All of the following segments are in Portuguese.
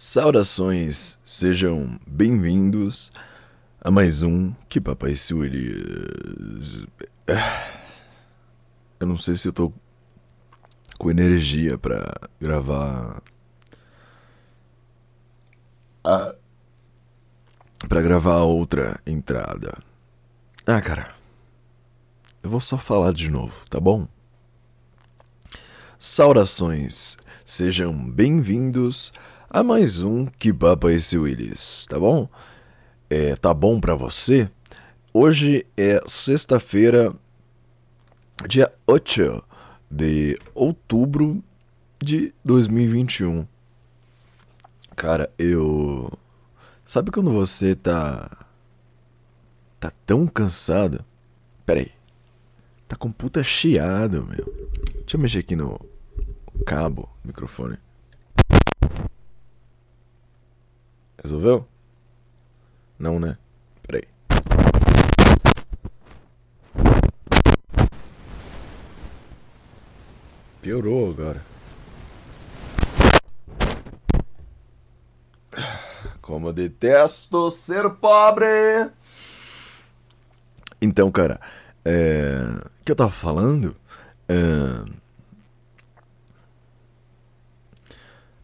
Saudações, sejam bem-vindos a mais um Que Papai Sueli. Eu não sei se eu tô com energia pra gravar. Ah, pra gravar outra entrada. Ah, cara. Eu vou só falar de novo, tá bom? Saudações, sejam bem-vindos a mais um Que Papa Esse Willis, tá bom? É, tá bom pra você? Hoje é sexta-feira, dia 8 de outubro de 2021. Cara, eu. Sabe quando você tá. tá tão cansado? Pera aí. Tá com puta chiado, meu. Deixa eu mexer aqui no cabo, microfone. Resolveu? Não, né? Peraí. Piorou agora. Como eu detesto ser pobre. Então, cara, é... o que eu tava falando? É...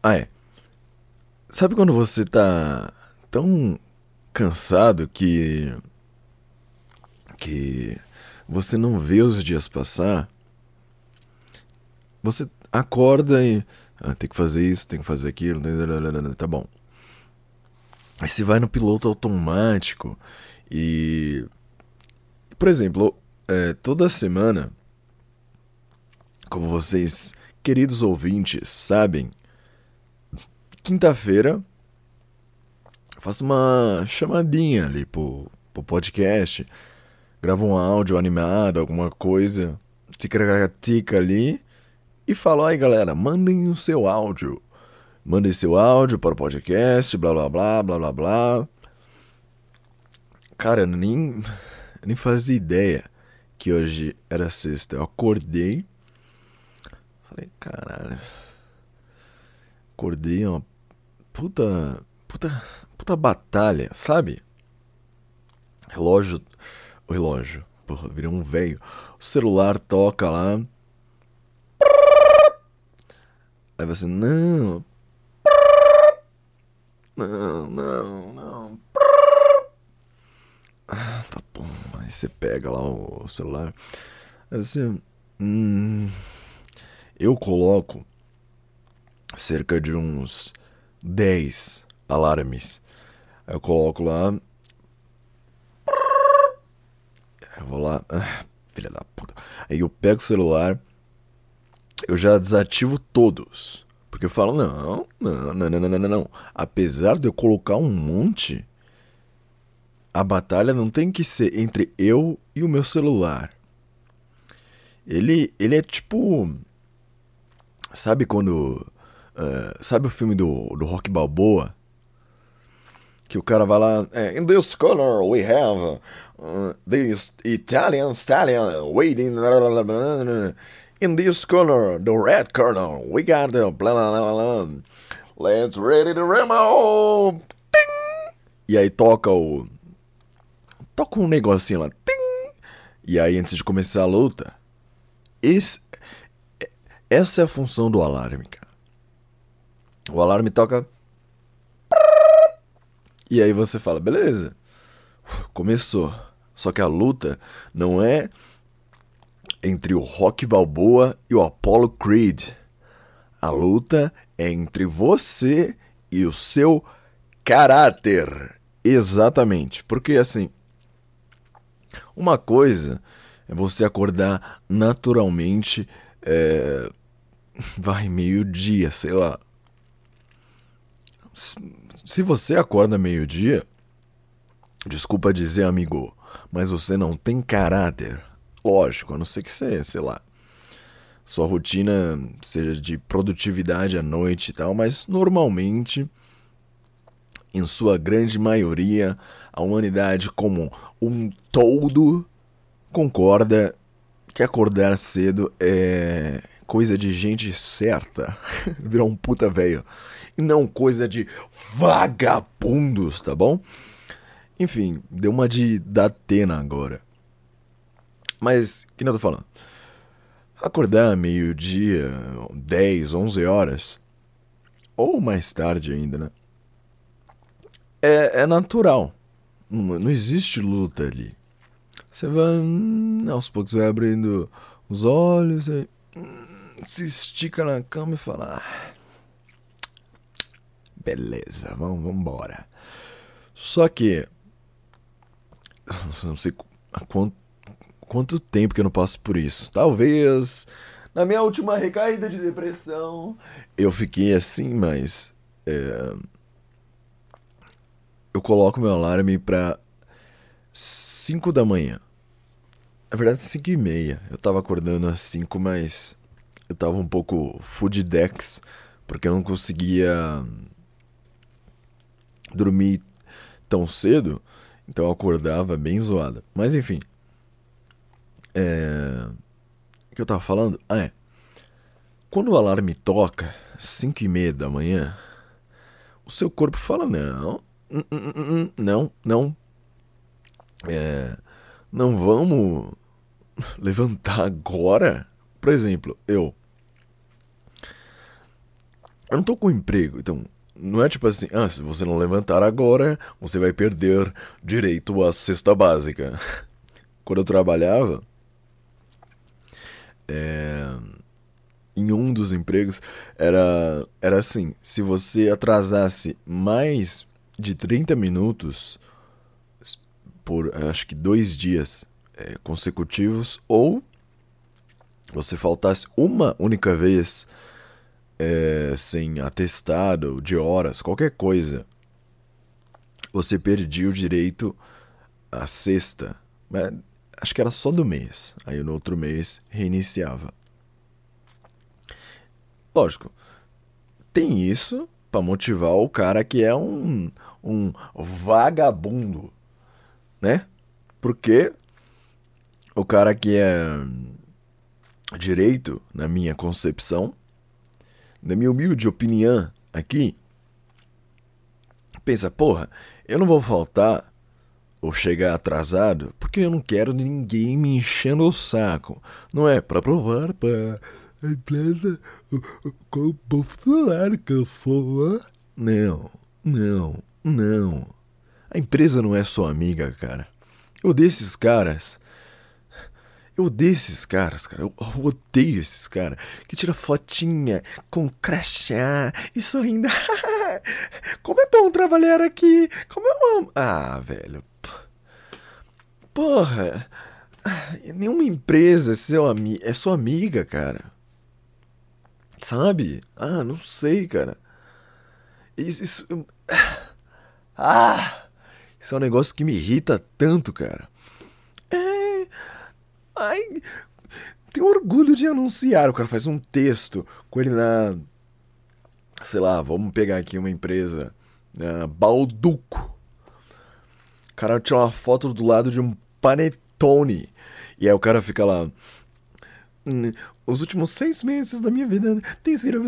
Ah, é. Sabe quando você tá tão cansado que. que você não vê os dias passar? Você acorda e. Ah, tem que fazer isso, tem que fazer aquilo, tá bom. Aí você vai no piloto automático e. Por exemplo, é, toda semana, como vocês, queridos ouvintes, sabem, quinta-feira faço uma chamadinha ali pro, pro podcast, gravo um áudio animado, alguma coisa, tica ali e falo aí galera, mandem o seu áudio. Mandem seu áudio para o podcast, blá blá blá blá blá blá. Cara, eu nem, eu nem fazia ideia que hoje era sexta. Eu acordei. Falei, caralho. Acordei, uma puta, puta, puta batalha, sabe? Relógio, o relógio, porra, virei um velho. O celular toca lá. Aí você, não. Não, não, não. Ah, tá bom. Aí você pega lá o celular. Aí você. Hum, eu coloco cerca de uns 10 alarmes. Eu coloco lá. Eu vou lá. Ah, filha da puta. Aí eu pego o celular. Eu já desativo todos. Porque eu falo, não, não, não, não, não, não, não. Apesar de eu colocar um monte, a batalha não tem que ser entre eu e o meu celular. Ele, ele é tipo. Sabe quando Uh, sabe o filme do, do Rock Balboa? Que o cara vai lá. É, In this corner we have uh, this Italian stallion waiting. In this corner, the red corner, we got the. Blah, Let's ready to rumble! E aí toca o. Toca um negocinho lá. Ting! E aí, antes de começar a luta. Esse, essa é a função do alarme, cara. O alarme toca. E aí você fala, beleza. Começou. Só que a luta não é entre o Rock Balboa e o Apollo Creed. A luta é entre você e o seu caráter. Exatamente. Porque assim, uma coisa é você acordar naturalmente, é, vai meio-dia, sei lá, se você acorda meio-dia, desculpa dizer, amigo, mas você não tem caráter. Lógico, a não ser que você, sei lá, sua rotina seja de produtividade à noite e tal, mas normalmente, em sua grande maioria, a humanidade como um todo concorda que acordar cedo é coisa de gente certa virar um puta velho. E não coisa de vagabundos, tá bom? Enfim, deu uma de Datena agora. Mas, que não tô falando? Acordar meio-dia, 10, 11 horas, ou mais tarde ainda, né? É, é natural. Não, não existe luta ali. Você vai, hum, aos poucos, vai abrindo os olhos, aí, hum, se estica na cama e fala: ah, beleza, vamos, vamos embora. Só que, não sei quanto, quanto tempo que eu não passo por isso. Talvez na minha última recaída de depressão eu fiquei assim, mas. É, eu coloco meu alarme pra 5 da manhã. Na verdade, 5 e meia. Eu tava acordando às 5, mas eu tava um pouco fudidex, porque eu não conseguia dormir tão cedo, então eu acordava bem zoada. Mas enfim. É... O que eu tava falando? Ah, é. Quando o alarme toca, 5 e meia da manhã, o seu corpo fala: não, não, não. É, não vamos levantar agora. Por exemplo, eu. Eu não tô com emprego, então não é tipo assim, ah, se você não levantar agora, você vai perder direito à cesta básica. Quando eu trabalhava, é, em um dos empregos, era, era assim: se você atrasasse mais de 30 minutos por acho que dois dias é, consecutivos, ou você faltasse uma única vez é, sem atestado de horas, qualquer coisa, você perdia o direito à sexta. Acho que era só do mês. Aí no outro mês reiniciava. Lógico, tem isso para motivar o cara que é um, um vagabundo, né? Porque o cara que é direito, na minha concepção, na minha humilde opinião aqui, pensa, porra, eu não vou faltar ou chegar atrasado porque eu não quero ninguém me enchendo o saco. Não é para provar para a empresa qual funcionário que eu sou. Não, não, não. A empresa não é sua amiga, cara. Eu desses caras. Eu odeio esses caras, cara. Eu, eu odeio esses caras que tira fotinha com crachá e sorrindo. Como é bom trabalhar aqui. Como eu amo. Ah, velho. Porra. Nenhuma empresa é, seu ami é sua amiga, cara. Sabe? Ah, não sei, cara. Isso, isso. Ah! Isso é um negócio que me irrita tanto, cara. Ai. Tenho orgulho de anunciar. O cara faz um texto com ele na. Sei lá, vamos pegar aqui uma empresa. Uh, Balduco. O cara tira uma foto do lado de um panetone. E aí o cara fica lá. Hum, os últimos seis meses da minha vida tem sido.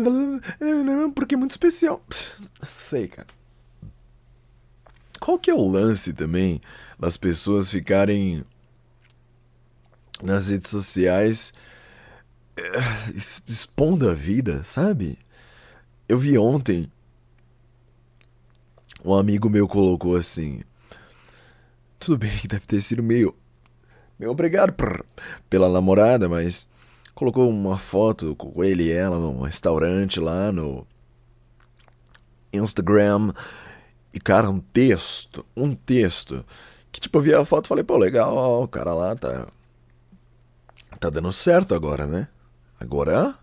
Porque é muito especial. Sei, cara. Qual que é o lance também das pessoas ficarem nas redes sociais eh, expondo a vida, sabe? Eu vi ontem um amigo meu colocou assim. Tudo bem deve ter sido meio. Meio obrigado pela namorada, mas colocou uma foto com ele e ela num restaurante lá no Instagram. E, cara, um texto, um texto. Que tipo, eu vi a foto e falei, pô, legal, o cara lá tá. Tá dando certo agora, né? Agora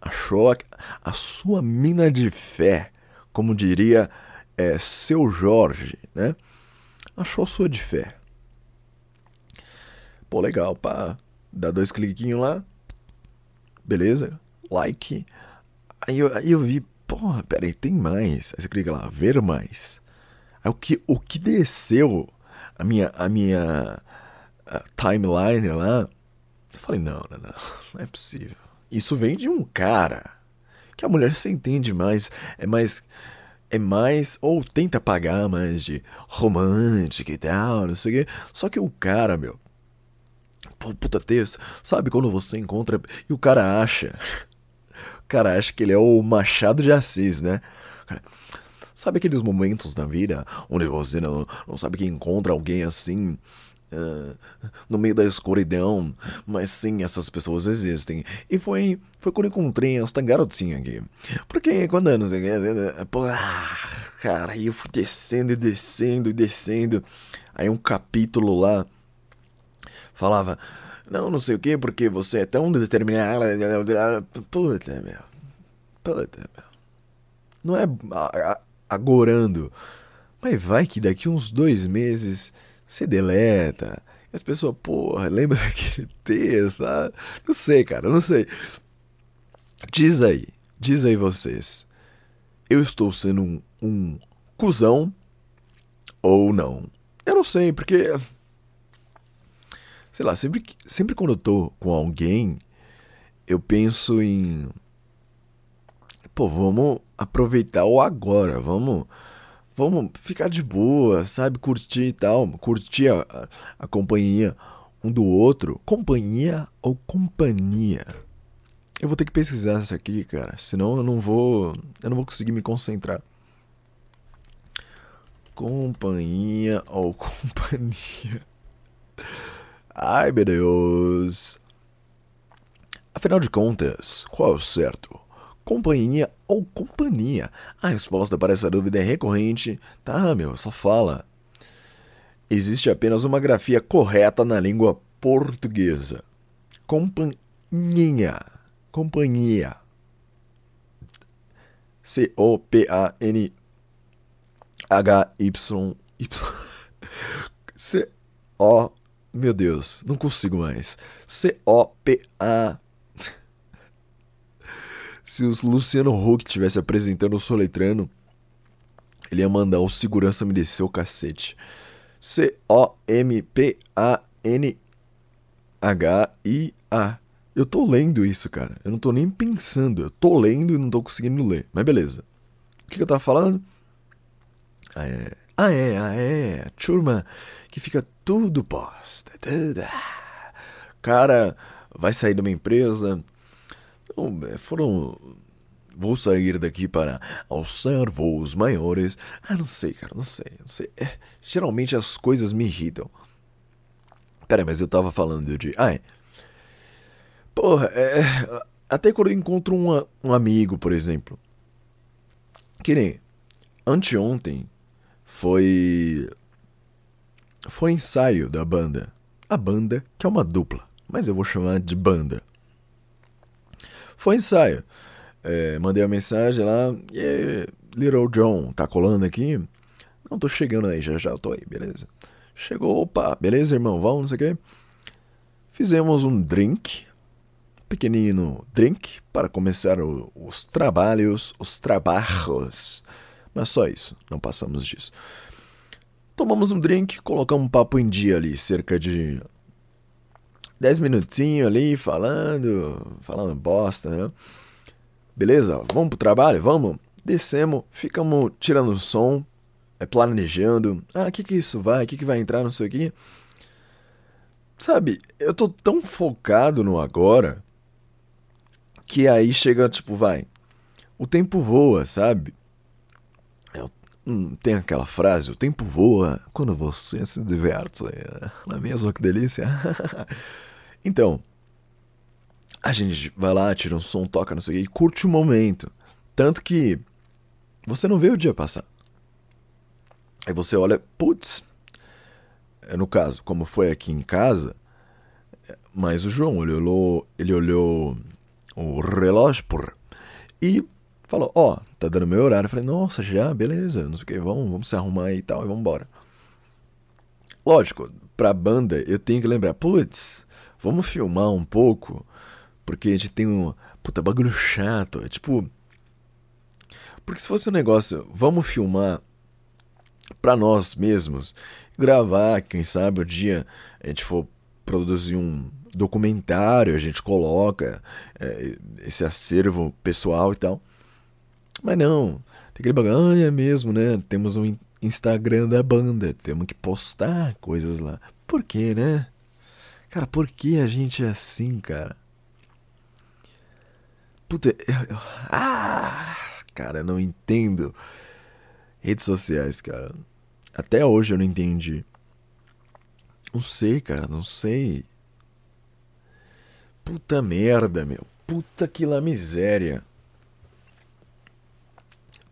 achou a, a sua mina de fé, como diria é, seu Jorge, né? Achou a sua de fé. Pô, legal, pá. Dá dois cliquinhos lá, beleza, like. Aí eu, aí eu vi, porra, peraí, tem mais. Aí você clica lá, ver mais. Aí o que, o que desceu a minha, a minha a timeline lá, falei, não, não, não, não é possível. Isso vem de um cara que a mulher se entende mais, é mais é mais ou tenta pagar mais de romântica e tal, não sei o quê. Só que o cara, meu, puta texto, sabe quando você encontra e o cara acha, o cara acha que ele é o Machado de Assis, né? Sabe aqueles momentos na vida onde você não, não sabe que encontra alguém assim No meio da escuridão, mas sim, essas pessoas existem. E foi, foi quando encontrei esta garotinha aqui. Porque quando eu não sei pô, ah, cara, eu fui descendo e descendo e descendo. Aí um capítulo lá falava, não, não sei o que, porque você é tão determinado. Puta, meu. Puta, meu. Não é agorando. Mas vai que daqui uns dois meses você deleta. As pessoas, porra, lembra daquele texto? Ah, não sei, cara, não sei. Diz aí, diz aí vocês. Eu estou sendo um, um cuzão ou não? Eu não sei, porque. Sei lá, sempre, sempre quando eu tô com alguém, eu penso em. Pô, vamos aproveitar o agora, vamos vamos ficar de boa, sabe? Curtir e tal, curtir a, a companhia um do outro. Companhia ou companhia? Eu vou ter que pesquisar isso aqui, cara, senão eu não vou, eu não vou conseguir me concentrar. Companhia ou companhia? Ai, meu Deus. Afinal de contas, qual é o certo? companhia ou companhia? A resposta para essa dúvida é recorrente. Tá, meu, só fala. Existe apenas uma grafia correta na língua portuguesa. Companhia. Companhia. C-O-P-A-N H-Y. C-O. Meu Deus, não consigo mais. C-O-P-A se o Luciano Huck tivesse apresentando o Soletrano, ele ia mandar o segurança me descer o cacete. C-O-M-P-A-N-H-I-A. Eu tô lendo isso, cara. Eu não tô nem pensando. Eu tô lendo e não tô conseguindo ler. Mas beleza. O que, que eu tava falando? Ah, é. Ah, é, ah, é. Turma que fica tudo posta. Tudo. Ah. Cara vai sair de uma empresa, foram. Vou sair daqui para alçar voos maiores. Ah, não sei, cara, não sei, não sei. É, geralmente as coisas me irritam. Pera, mas eu tava falando de. Ah, é. Porra, é. Até quando eu encontro uma, um amigo, por exemplo. Que nem. Anteontem foi. Foi ensaio da banda. A banda, que é uma dupla, mas eu vou chamar de banda. Foi ensaio. É, mandei a mensagem lá. E Little John, tá colando aqui? Não, tô chegando aí, já já tô aí, beleza. Chegou, opa, beleza, irmão, vamos, não sei o quê. Fizemos um drink, pequenino drink, para começar o, os trabalhos, os trabalhos. Mas só isso, não passamos disso. Tomamos um drink, colocamos um papo em dia ali, cerca de 10 minutinhos ali falando, falando bosta, né? Beleza, vamos pro trabalho? Vamos? Descemos, ficamos tirando som, é, planejando. Ah, o que que isso vai? O que que vai entrar, não sei o que. Sabe, eu tô tão focado no agora que aí chega, tipo, vai. O tempo voa, sabe? Hum, tem aquela frase, o tempo voa quando você se diverte. Não é mesmo? Que delícia. Então, a gente vai lá, tira um som, toca, não sei o que, e curte o momento. Tanto que você não vê o dia passar. Aí você olha, putz, é, no caso, como foi aqui em casa, mas o João, ele olhou, ele olhou o relógio por, e falou, ó, oh, tá dando meu horário. Eu falei, nossa, já, beleza, não sei o que, vamos, vamos se arrumar e tal, e vamos embora. Lógico, pra banda eu tenho que lembrar, putz, vamos filmar um pouco, porque a gente tem um. Puta, bagulho chato. É tipo. Porque se fosse um negócio, vamos filmar para nós mesmos, gravar, quem sabe o dia a gente for produzir um, documentário, a gente coloca é, esse acervo pessoal e tal. Mas não, tem aquele bagulho, ah, é mesmo, né? Temos um Instagram da banda, temos que postar coisas lá. Por quê, né? Cara, por que a gente é assim, cara? Puta, eu, eu, ah, cara, não entendo redes sociais, cara. Até hoje eu não entendi. Não sei, cara, não sei. Puta merda, meu. Puta que lá miséria.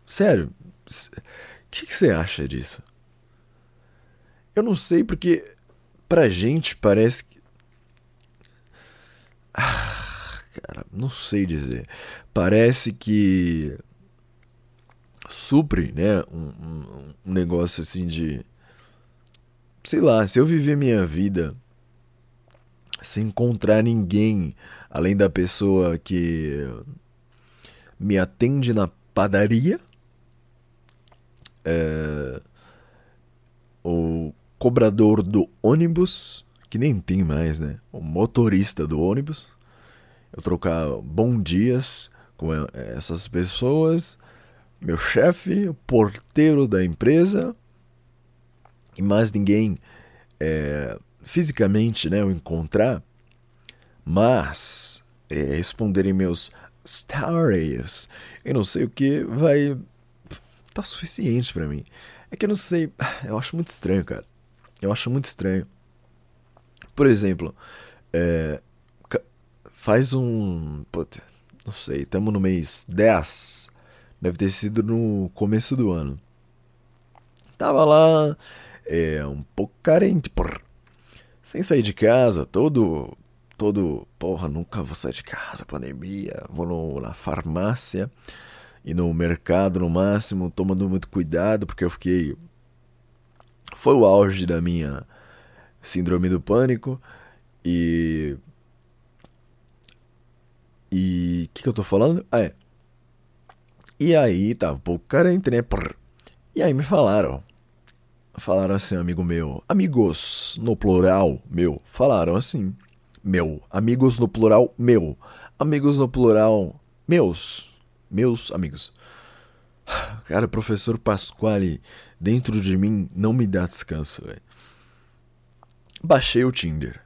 Sério, o que você acha disso? Eu não sei porque pra gente parece que. Ah, cara, não sei dizer. Parece que supre, né? Um, um, um negócio assim de. Sei lá, se eu viver minha vida sem encontrar ninguém além da pessoa que me atende na padaria, é, o cobrador do ônibus, que nem tem mais, né? O motorista do ônibus. Eu trocar bom dias com essas pessoas, meu chefe, o porteiro da empresa e mais ninguém é, fisicamente, né, eu encontrar, mas é, responderem meus stories e não sei o que vai tá suficiente para mim. É que eu não sei, eu acho muito estranho, cara. Eu acho muito estranho. Por exemplo, é, faz um. Puta, não sei, estamos no mês 10. Deve ter sido no começo do ano. Tava lá, é, um pouco carente, porra. Sem sair de casa, todo. Todo. Porra, nunca vou sair de casa, pandemia. Vou no, na farmácia e no mercado no máximo, tomando muito cuidado, porque eu fiquei. Foi o auge da minha síndrome do pânico. E. E. O que, que eu tô falando? Ah, é. E aí, tava um pouco carente, né? E aí me falaram. Falaram assim, amigo meu. Amigos, no plural, meu. Falaram assim. Meu. Amigos no plural, meu. Amigos no plural, meus meus amigos. Cara, professor Pasquale dentro de mim não me dá descanso, velho. Baixei o Tinder.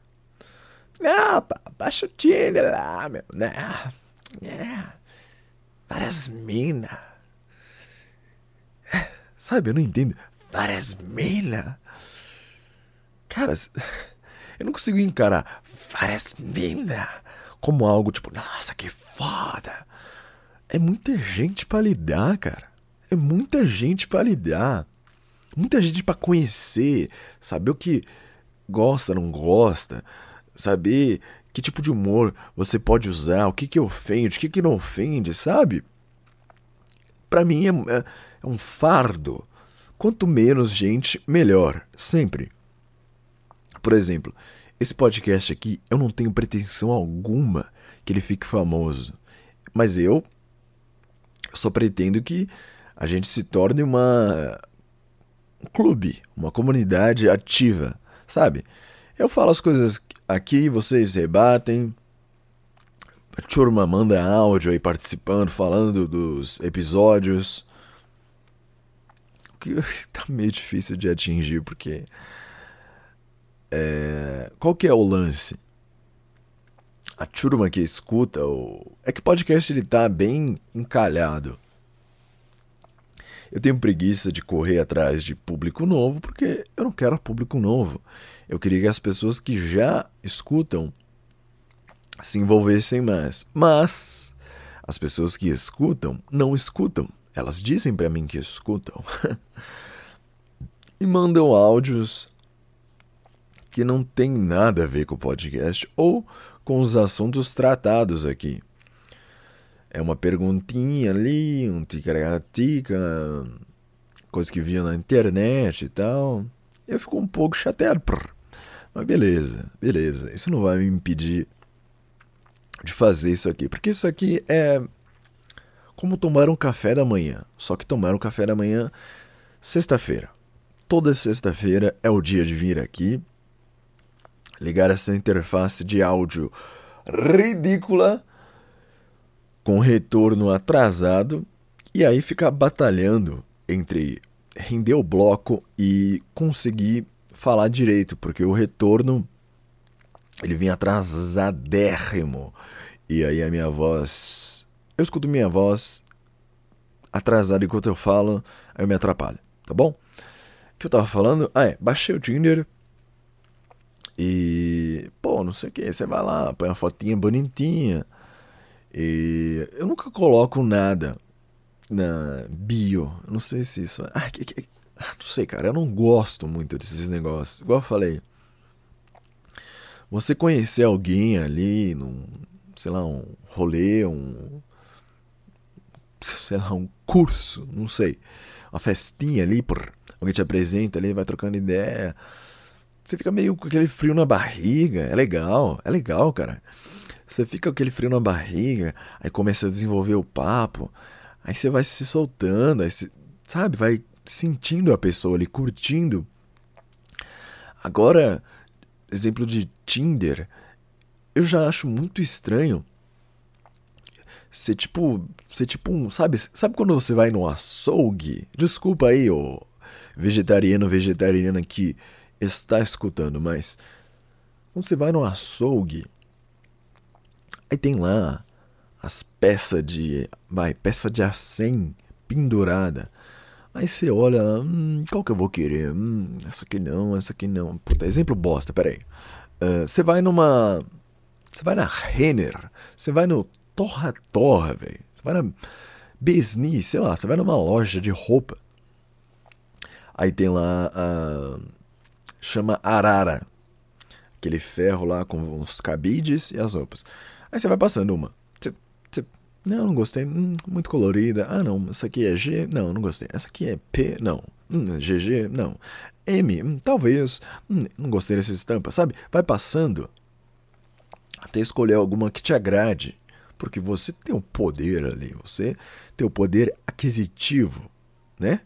Não, baixa o Tinder lá, meu. Né? É. Várias minas. Sabe, eu não entendo. Várias minas. Cara, eu não consigo encarar várias minas como algo tipo, nossa, que foda. É muita gente para lidar, cara. É muita gente para lidar. Muita gente para conhecer, saber o que gosta, não gosta, saber que tipo de humor você pode usar, o que que ofende, o que que não ofende, sabe? Para mim é, é, é um fardo. Quanto menos gente, melhor, sempre. Por exemplo, esse podcast aqui, eu não tenho pretensão alguma que ele fique famoso. Mas eu só pretendo que a gente se torne uma um clube, uma comunidade ativa, sabe? Eu falo as coisas aqui, vocês rebatem. A turma manda áudio aí participando, falando dos episódios. O que tá meio difícil de atingir, porque. É... Qual que é o lance? a turma que escuta, o... é que o podcast ele tá bem encalhado. Eu tenho preguiça de correr atrás de público novo porque eu não quero público novo. Eu queria que as pessoas que já escutam se envolvessem mais. Mas as pessoas que escutam não escutam. Elas dizem para mim que escutam. e mandam áudios que não tem nada a ver com o podcast ou com os assuntos tratados aqui. É uma perguntinha ali, um ticaratica, coisa que via na internet e tal. Eu fico um pouco chateado. Mas beleza, beleza. Isso não vai me impedir de fazer isso aqui. Porque isso aqui é como tomar um café da manhã. Só que tomar um café da manhã sexta-feira. Toda sexta-feira é o dia de vir aqui ligar essa interface de áudio ridícula com retorno atrasado e aí ficar batalhando entre render o bloco e conseguir falar direito, porque o retorno ele vinha atrasadérrimo. E aí a minha voz. Eu escuto minha voz atrasada enquanto eu falo, aí eu me atrapalho, tá bom? O que eu tava falando? Ah, é, baixei o Tinder. E, pô, não sei o que, você vai lá, põe uma fotinha bonitinha. E eu nunca coloco nada na bio. Não sei se isso. Ah, que, que, não sei, cara. Eu não gosto muito desses negócios. Igual eu falei. Você conhecer alguém ali num, sei lá, um rolê, um. Sei lá, um curso, não sei. Uma festinha ali, por, alguém te apresenta ali, vai trocando ideia. Você fica meio com aquele frio na barriga. É legal, é legal, cara. Você fica com aquele frio na barriga, aí começa a desenvolver o papo. Aí você vai se soltando, aí você, sabe, vai sentindo a pessoa ali, curtindo. Agora, exemplo de Tinder, eu já acho muito estranho ser tipo, ser tipo um, sabe, sabe quando você vai no açougue? Desculpa aí, o vegetariano, vegetariana que está escutando, mas quando você vai no açougue, aí tem lá as peças de. Vai, peça de acém pendurada. Aí você olha, hum, qual que eu vou querer? Hum, essa aqui não, essa aqui não. Puta, exemplo bosta, peraí. Uh, você vai numa. Você vai na Renner, você vai no Torra Torra, velho. Você vai na Besni, sei lá, você vai numa loja de roupa. Aí tem lá a. chama Arara. Aquele ferro lá com os cabides e as roupas. Aí você vai passando uma. Não, não gostei. Hum, muito colorida. Ah, não. Essa aqui é G. Não, não gostei. Essa aqui é P. Não. Hum, GG. Não. M. Hum, talvez. Hum, não gostei dessa estampa. Sabe? Vai passando até escolher alguma que te agrade. Porque você tem o um poder ali. Você tem o poder aquisitivo, né?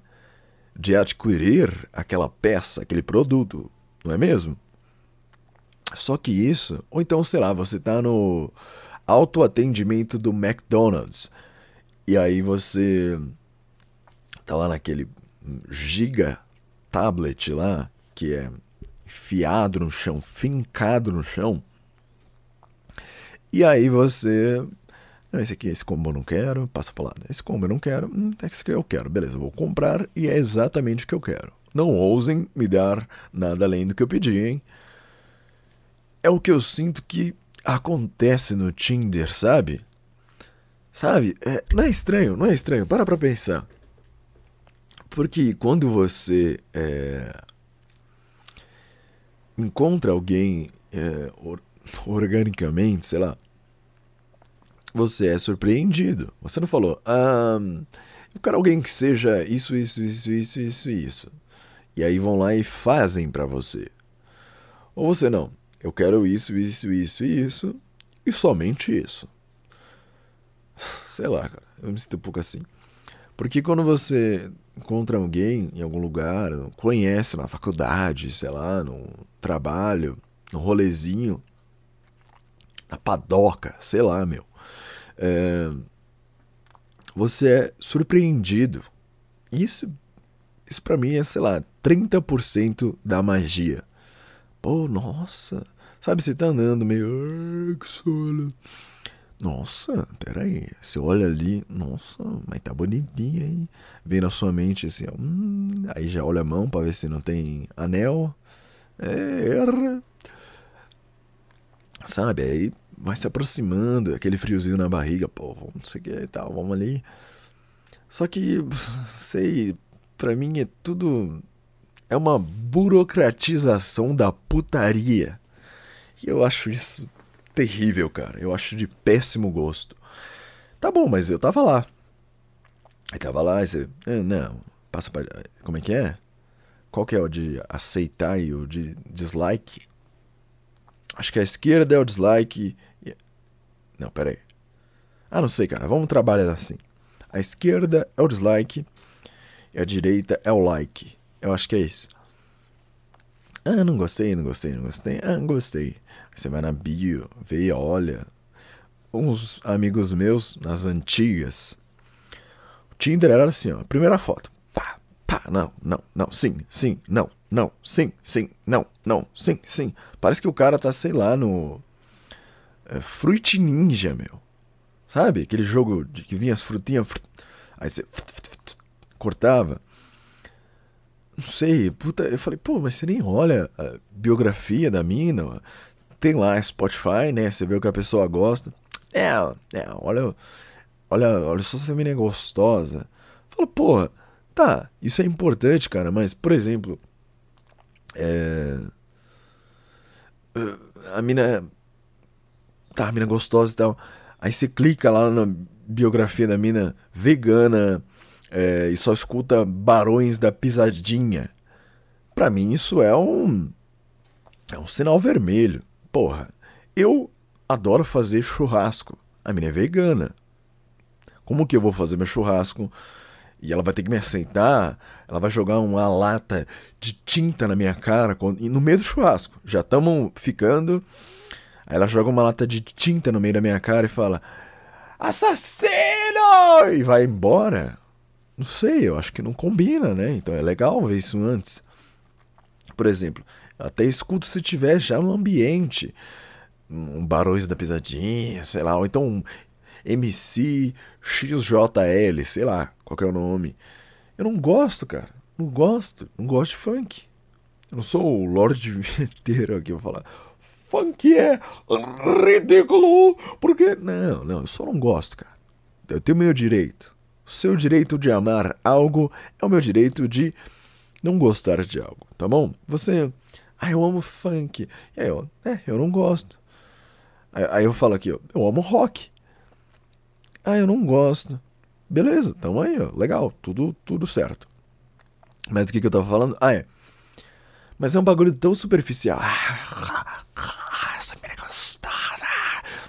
De adquirir aquela peça, aquele produto. Não é mesmo? Só que isso. Ou então, sei lá, você tá no autoatendimento do McDonald's. E aí você tá lá naquele giga tablet lá, que é fiado no chão, fincado no chão. E aí você. Não, esse aqui, esse combo eu não quero, passa pro lado. Esse combo eu não quero, hum, esse aqui eu quero, beleza, eu vou comprar e é exatamente o que eu quero. Não ousem me dar nada além do que eu pedi, hein? É o que eu sinto que acontece no Tinder, sabe? Sabe? É, não é estranho, não é estranho. Para pra pensar. Porque quando você é, encontra alguém é, or, organicamente, sei lá, você é surpreendido. Você não falou, ah, eu quero alguém que seja isso, isso, isso, isso, isso, isso. E aí vão lá e fazem para você. Ou você não, eu quero isso, isso, isso e isso, e somente isso. Sei lá, cara, eu me sinto um pouco assim. Porque quando você encontra alguém em algum lugar, conhece na faculdade, sei lá, no trabalho, no rolezinho, na padoca, sei lá, meu. É, você é surpreendido. Isso, isso para mim é, sei lá, 30% da magia. Pô, nossa. Sabe, você tá andando meio. Que. Nossa, peraí. Você olha ali, nossa, mas tá bonitinha, hein? Vem na sua mente assim, ó. Hum, aí já olha a mão pra ver se não tem anel. É, erra. Sabe, aí vai se aproximando, aquele friozinho na barriga, pô, o que e tal, vamos ali. Só que, sei, pra mim é tudo é uma burocratização da putaria. E eu acho isso terrível, cara. Eu acho de péssimo gosto. Tá bom, mas eu tava lá. Aí tava lá e você. Ah, não, passa pra. Como é que é? Qual que é o de aceitar e o de dislike? Acho que a esquerda é o dislike. Não, pera aí. Ah, não sei, cara. Vamos trabalhar assim. A esquerda é o dislike e a direita é o like. Eu acho que é isso. Ah, não gostei, não gostei, não gostei. Ah, não gostei. Você vai na bio, vê olha. Uns amigos meus, nas antigas, o Tinder era assim, ó. Primeira foto. Pá, pá, não, não, não, sim, sim, não, não, sim, sim, não, não, sim, sim. Parece que o cara tá, sei lá, no. É, Fruit Ninja, meu. Sabe? Aquele jogo de que vinha as frutinhas. Aí você cortava. Não sei, puta, eu falei, pô, mas você nem olha a biografia da mina. Tem lá Spotify, né? Você vê o que a pessoa gosta. É, é, olha, olha, olha só se a mina é gostosa. Fala, porra, tá, isso é importante, cara, mas, por exemplo, é. A mina. Tá, a mina é gostosa e tal. Aí você clica lá na biografia da mina vegana, é, e só escuta Barões da Pisadinha. Para mim isso é um é um sinal vermelho. Porra, eu adoro fazer churrasco. A minha é vegana. Como que eu vou fazer meu churrasco? E ela vai ter que me aceitar, ela vai jogar uma lata de tinta na minha cara no meio do churrasco. Já estamos ficando. Aí ela joga uma lata de tinta no meio da minha cara e fala: Assassino! E vai embora. Não sei, eu acho que não combina, né? Então é legal ver isso antes. Por exemplo, até escuto se tiver já no ambiente. Um Barões da Pisadinha, sei lá, ou então um MC XJL, sei lá, qual é o nome. Eu não gosto, cara. Não gosto. Não gosto de funk. Eu não sou o Lorde inteiro aqui, vou falar. Funk é ridículo. Porque. Não, não, eu só não gosto, cara. Eu tenho meu direito. Seu direito de amar algo é o meu direito de não gostar de algo, tá bom? Você, ah, eu amo funk. E aí eu, é, eu não gosto. Aí, aí eu falo aqui, ó, eu amo rock. Ah, eu não gosto. Beleza, tamo aí, ó, legal, tudo, tudo certo. Mas o que, que eu tava falando? Ah, é. Mas é um bagulho tão superficial. Ah, essa menina é gostosa.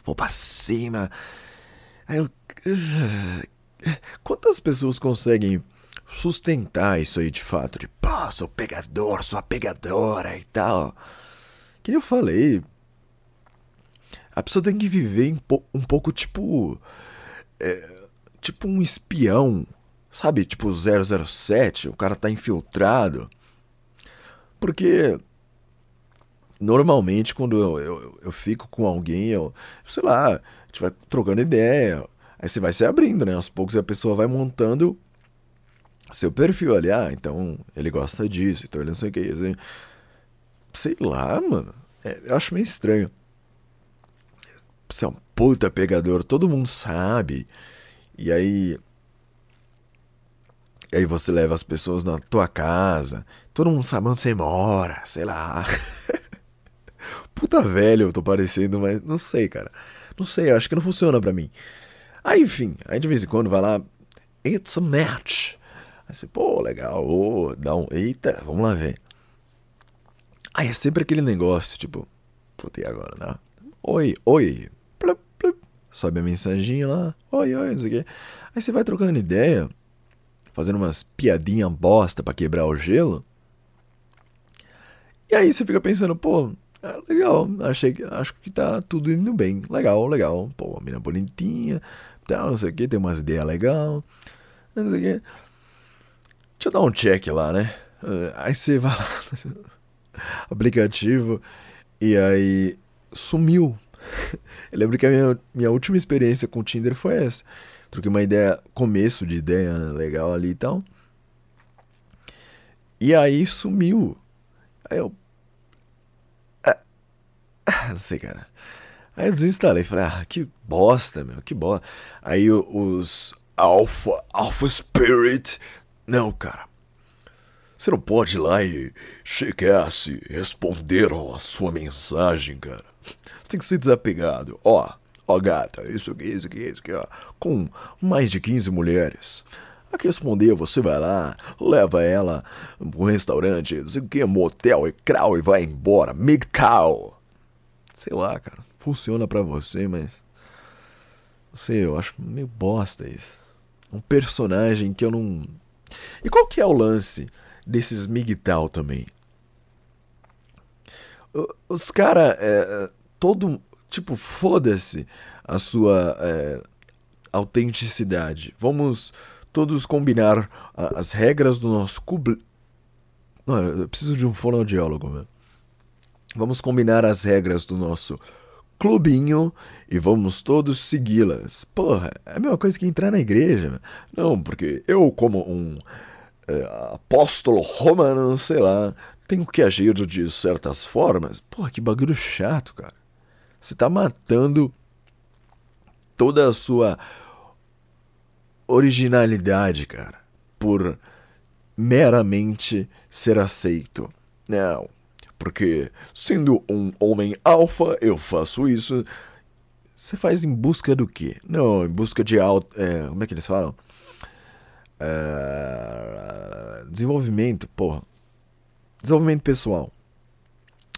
Vou pra cima. Aí eu. Quantas pessoas conseguem sustentar isso aí de fato? De, pô, sou pegador, sou a pegadora e tal. Que eu falei. A pessoa tem que viver um pouco tipo. É, tipo um espião. Sabe? Tipo 007. O cara tá infiltrado. Porque. Normalmente, quando eu, eu, eu fico com alguém, eu. Sei lá, a gente vai trocando ideia Aí você vai se abrindo, né? Aos poucos a pessoa vai montando seu perfil ali. Ah, então ele gosta disso, então ele não sei o que. Assim. Sei lá, mano. É, eu acho meio estranho. Você é um puta pegador, todo mundo sabe. E aí. E aí você leva as pessoas na tua casa. Todo mundo sabe onde você mora, sei lá. Puta velho eu tô parecendo, mas não sei, cara. Não sei, acho que não funciona pra mim. Aí, enfim, aí de vez em quando vai lá, it's a match. Aí você, pô, legal, oh, dá um, eita, vamos lá ver. Aí é sempre aquele negócio, tipo, puta, e agora, né? Oi, oi, plup, plup. sobe a mensagem lá, oi, oi, não sei o quê. Aí você vai trocando ideia, fazendo umas piadinhas bosta para quebrar o gelo. E aí você fica pensando, pô, é legal, achei que acho que tá tudo indo bem. Legal, legal. Pô, a mina bonitinha, tal, não sei o que, tem umas ideias legais. Não sei o que. Deixa eu dar um check lá, né? Eh, aí você vai lá no aplicativo e aí sumiu. Eu lembro que a minha, minha última experiência com o Tinder foi essa. Troquei uma ideia, começo de ideia né, legal ali e tal. E aí sumiu. Aí eu, não sei, cara. Aí eu desinstalei, falei, ah, que bosta, meu, que bosta. Aí os Alpha, Alpha Spirit, não, cara. Você não pode ir lá e chegar se responder a sua mensagem, cara. Você tem que ser desapegado. Ó, ó, gata, isso aqui, isso aqui, isso aqui, ó. Com mais de 15 mulheres. A responder, você vai lá, leva ela pro restaurante, não sei o que, motel e crau e vai embora. MGTOW. Sei lá, cara. Funciona para você, mas. Não sei, eu acho meio bosta isso. Um personagem que eu não. E qual que é o lance desses Migtal também? Os caras, é, todo. Tipo, foda-se a sua é, autenticidade. Vamos todos combinar as regras do nosso clube. Não, eu preciso de um fonoaudiólogo, meu. Vamos combinar as regras do nosso clubinho e vamos todos segui-las. Porra, é a mesma coisa que entrar na igreja. Não, porque eu, como um é, apóstolo romano, sei lá, tenho que agir de certas formas. Porra, que bagulho chato, cara. Você tá matando toda a sua originalidade, cara, por meramente ser aceito. Não, porque sendo um homem alfa, eu faço isso. Você faz em busca do quê? Não, em busca de auto. É, como é que eles falam? É, desenvolvimento, porra. Desenvolvimento pessoal.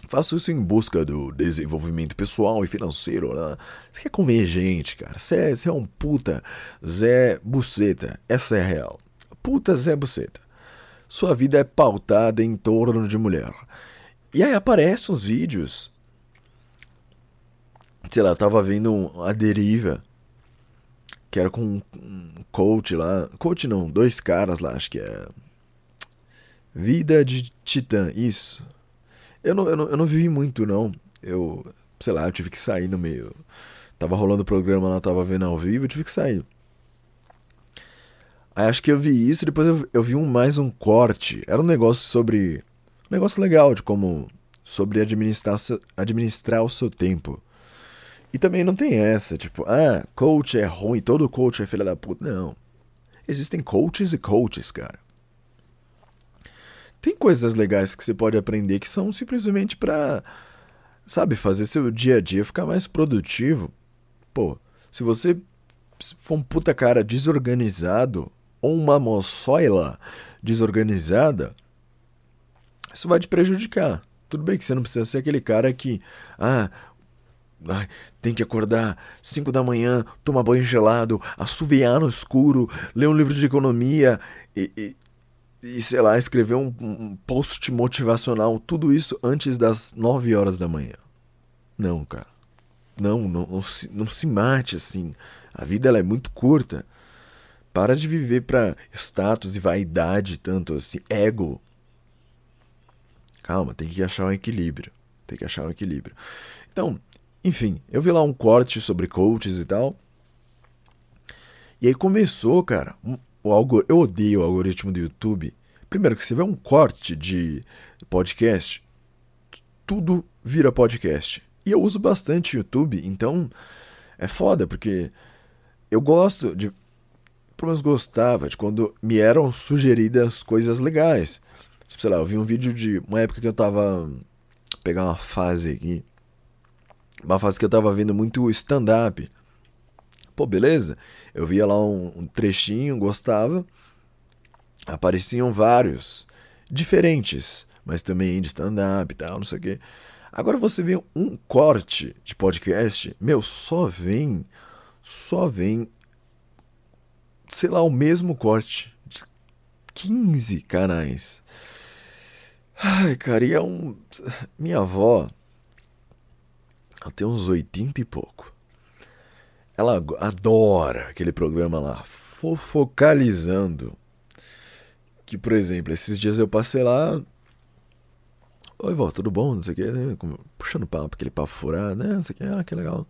Faço isso em busca do desenvolvimento pessoal e financeiro. Né? Você quer comer gente, cara. É, você é um puta Zé Buceta. Essa é a real. Puta Zé Buceta. Sua vida é pautada em torno de mulher. E aí aparecem uns vídeos. Sei lá, tava vendo a deriva. Que era com um coach lá. Coach não, dois caras lá, acho que é. Vida de Titã, isso. Eu não, eu não, eu não vi muito, não. Eu, sei lá, eu tive que sair no meio. Tava rolando o programa lá, tava vendo ao vivo, eu tive que sair. Aí acho que eu vi isso, depois eu, eu vi um mais um corte. Era um negócio sobre negócio legal de como sobre administrar, administrar o seu tempo. E também não tem essa, tipo, ah, coach é ruim, todo coach é filha da puta. Não. Existem coaches e coaches, cara. Tem coisas legais que você pode aprender que são simplesmente pra, sabe, fazer seu dia a dia ficar mais produtivo. Pô, se você for um puta cara desorganizado ou uma moçoila desorganizada, isso vai te prejudicar. Tudo bem que você não precisa ser aquele cara que, ah, Ai, tem que acordar 5 da manhã, tomar banho gelado, assoviar no escuro, ler um livro de economia e, e, e sei lá, escrever um, um, post motivacional, tudo isso antes das 9 horas da manhã. Não, cara. Não, não, não, se, não se mate assim. A vida ela é muito curta. Para de viver para status e vaidade, tanto assim, ego. Calma, tem que achar um equilíbrio. Tem que achar um equilíbrio. Então, enfim, eu vi lá um corte sobre coaches e tal. E aí começou, cara, o algor... eu odeio o algoritmo do YouTube. Primeiro que você vê um corte de podcast, tudo vira podcast. E eu uso bastante YouTube, então é foda, porque eu gosto de. Pelo menos gostava de quando me eram sugeridas coisas legais. Tipo, sei lá, eu vi um vídeo de uma época que eu tava. Vou pegar uma fase aqui. Uma fase que eu tava vendo muito stand-up. Pô, beleza? Eu via lá um, um trechinho, gostava. Apareciam vários. Diferentes, mas também de stand-up e tal, não sei o quê. Agora você vê um corte de podcast, meu, só vem. Só vem. Sei lá, o mesmo corte. De 15 canais. Ai, cara, e é um. Minha avó. Ela tem uns 80 e pouco. Ela adora aquele programa lá, fofocalizando. Que, por exemplo, esses dias eu passei lá. Oi, vó, tudo bom? Não sei o que, né? Puxando papo, aquele papo furado, né? Não sei o que, ah, que legal.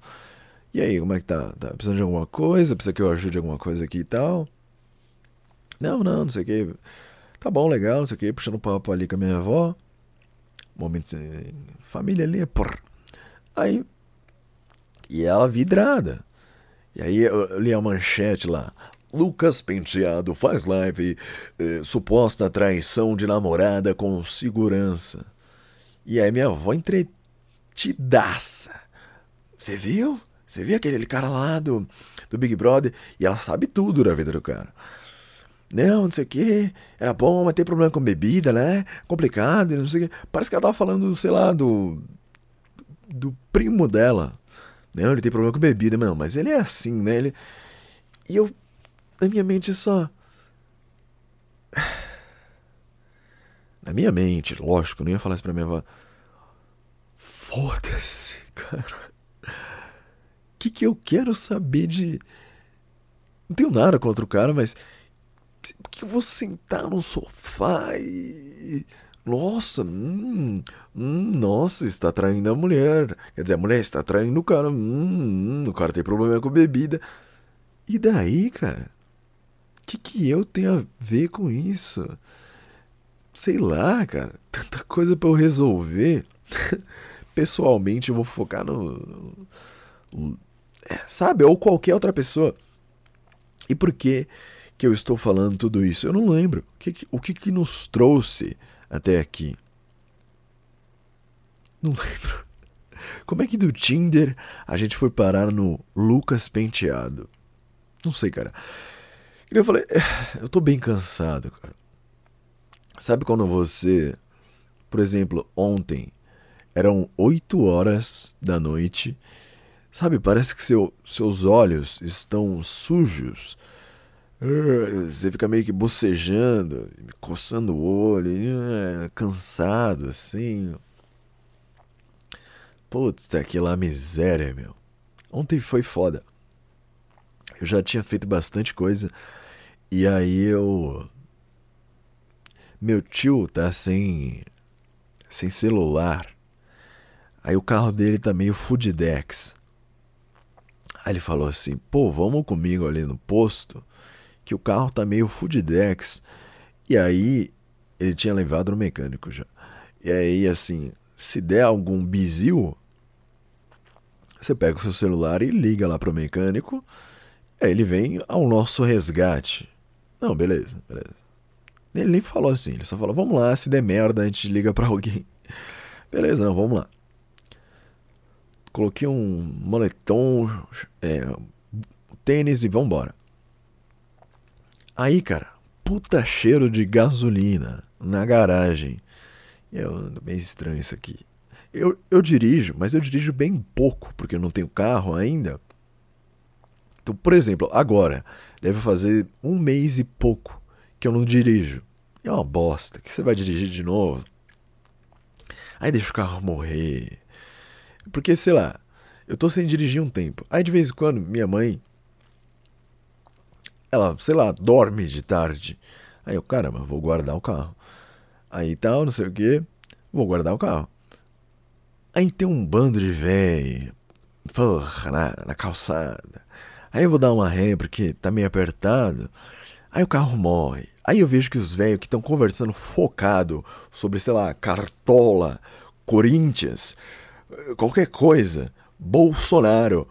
E aí, como é que tá? Tá precisando de alguma coisa? Precisa que eu ajude alguma coisa aqui e tal? Não, não, não sei o que. Tá bom, legal, não sei o que, puxando papo ali com a minha avó. Momento família ali, porra. Aí. E ela vidrada. E aí eu li a manchete lá. Lucas Penteado faz live eh, suposta traição de namorada com segurança. E aí minha avó entretidaça. Você viu? Você viu aquele cara lá do, do Big Brother? E ela sabe tudo da vida do cara. Não, não sei o que, era bom, mas tem problema com bebida, né? Complicado, não sei o que. Parece que ela tava falando, sei lá, do. do primo dela. Não, ele tem problema com bebida, não, mas ele é assim, né? Ele... E eu, na minha mente, só. Na minha mente, lógico, eu não ia falar isso pra minha avó. foda-se, cara. O que, que eu quero saber de. Não tenho nada contra o cara, mas. Que eu vou sentar no sofá e. Nossa, hum, hum, nossa, está traindo a mulher. Quer dizer, a mulher está traindo o cara. Hum, hum, o cara tem problema com bebida. E daí, cara? O que, que eu tenho a ver com isso? Sei lá, cara. Tanta coisa para eu resolver. Pessoalmente, eu vou focar no. no é, sabe? Ou qualquer outra pessoa. E por que que eu estou falando tudo isso? Eu não lembro. O que, o que, que nos trouxe até aqui? Não lembro. Como é que do Tinder a gente foi parar no Lucas Penteado? Não sei, cara. Eu falei, é, eu tô bem cansado, cara. Sabe quando você, por exemplo, ontem eram 8 horas da noite, sabe, parece que seu, seus olhos estão sujos. Ah, você fica meio que bocejando, coçando o olho, ah, cansado assim. Putz, aquela miséria, meu. Ontem foi foda. Eu já tinha feito bastante coisa. E aí eu. Meu tio tá sem. sem celular. Aí o carro dele tá meio fudidex. Aí ele falou assim: pô, vamos comigo ali no posto, que o carro tá meio fudidex. E aí ele tinha levado no mecânico já. E aí, assim, se der algum bizil, você pega o seu celular e liga lá pro mecânico Aí ele vem ao nosso resgate. Não, beleza, beleza. Ele nem falou assim, ele só falou, vamos lá, se der merda, a gente liga pra alguém. Beleza, não, vamos lá. Coloquei um moletom, é, tênis e vambora. Aí, cara, puta cheiro de gasolina na garagem. Eu ando bem estranho isso aqui. Eu, eu dirijo, mas eu dirijo bem pouco, porque eu não tenho carro ainda. Então, por exemplo, agora, deve fazer um mês e pouco que eu não dirijo. É uma bosta, que você vai dirigir de novo. Aí deixa o carro morrer. Porque, sei lá, eu tô sem dirigir um tempo. Aí de vez em quando, minha mãe. Ela, sei lá, dorme de tarde. Aí eu, caramba, vou guardar o carro. Aí tal, não sei o que. Vou guardar o carro. Aí tem um bando de velho. Porra, na, na calçada. Aí eu vou dar uma ré porque tá meio apertado. Aí o carro morre. Aí eu vejo que os velhos que estão conversando focado sobre, sei lá, Cartola, Corinthians, qualquer coisa, Bolsonaro.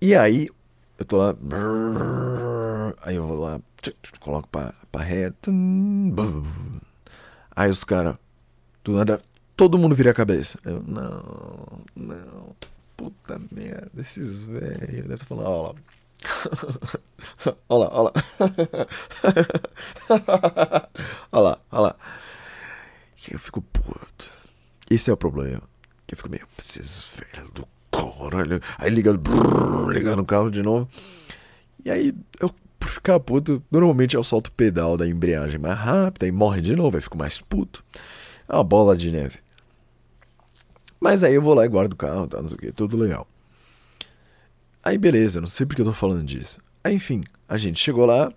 E aí eu tô lá. Aí eu vou lá, coloco pra, pra ré. Aí os caras, do nada, todo mundo vira a cabeça. Eu, não, não, puta merda, esses velhos. Eu tô falando, ó lá olha lá, olha lá. olha lá, olha lá. Eu fico puto. Esse é o problema. Eu fico meio, esses velhos do. Aí liga, brrr, liga no carro de novo. E aí eu, por ficar puto, normalmente eu solto o pedal da embreagem mais rápida e morre de novo. Aí fico mais puto. É uma bola de neve. Mas aí eu vou lá e guardo o carro, tá? Não sei o que, tudo legal. Aí beleza, não sei porque eu tô falando disso. Aí enfim, a gente chegou lá.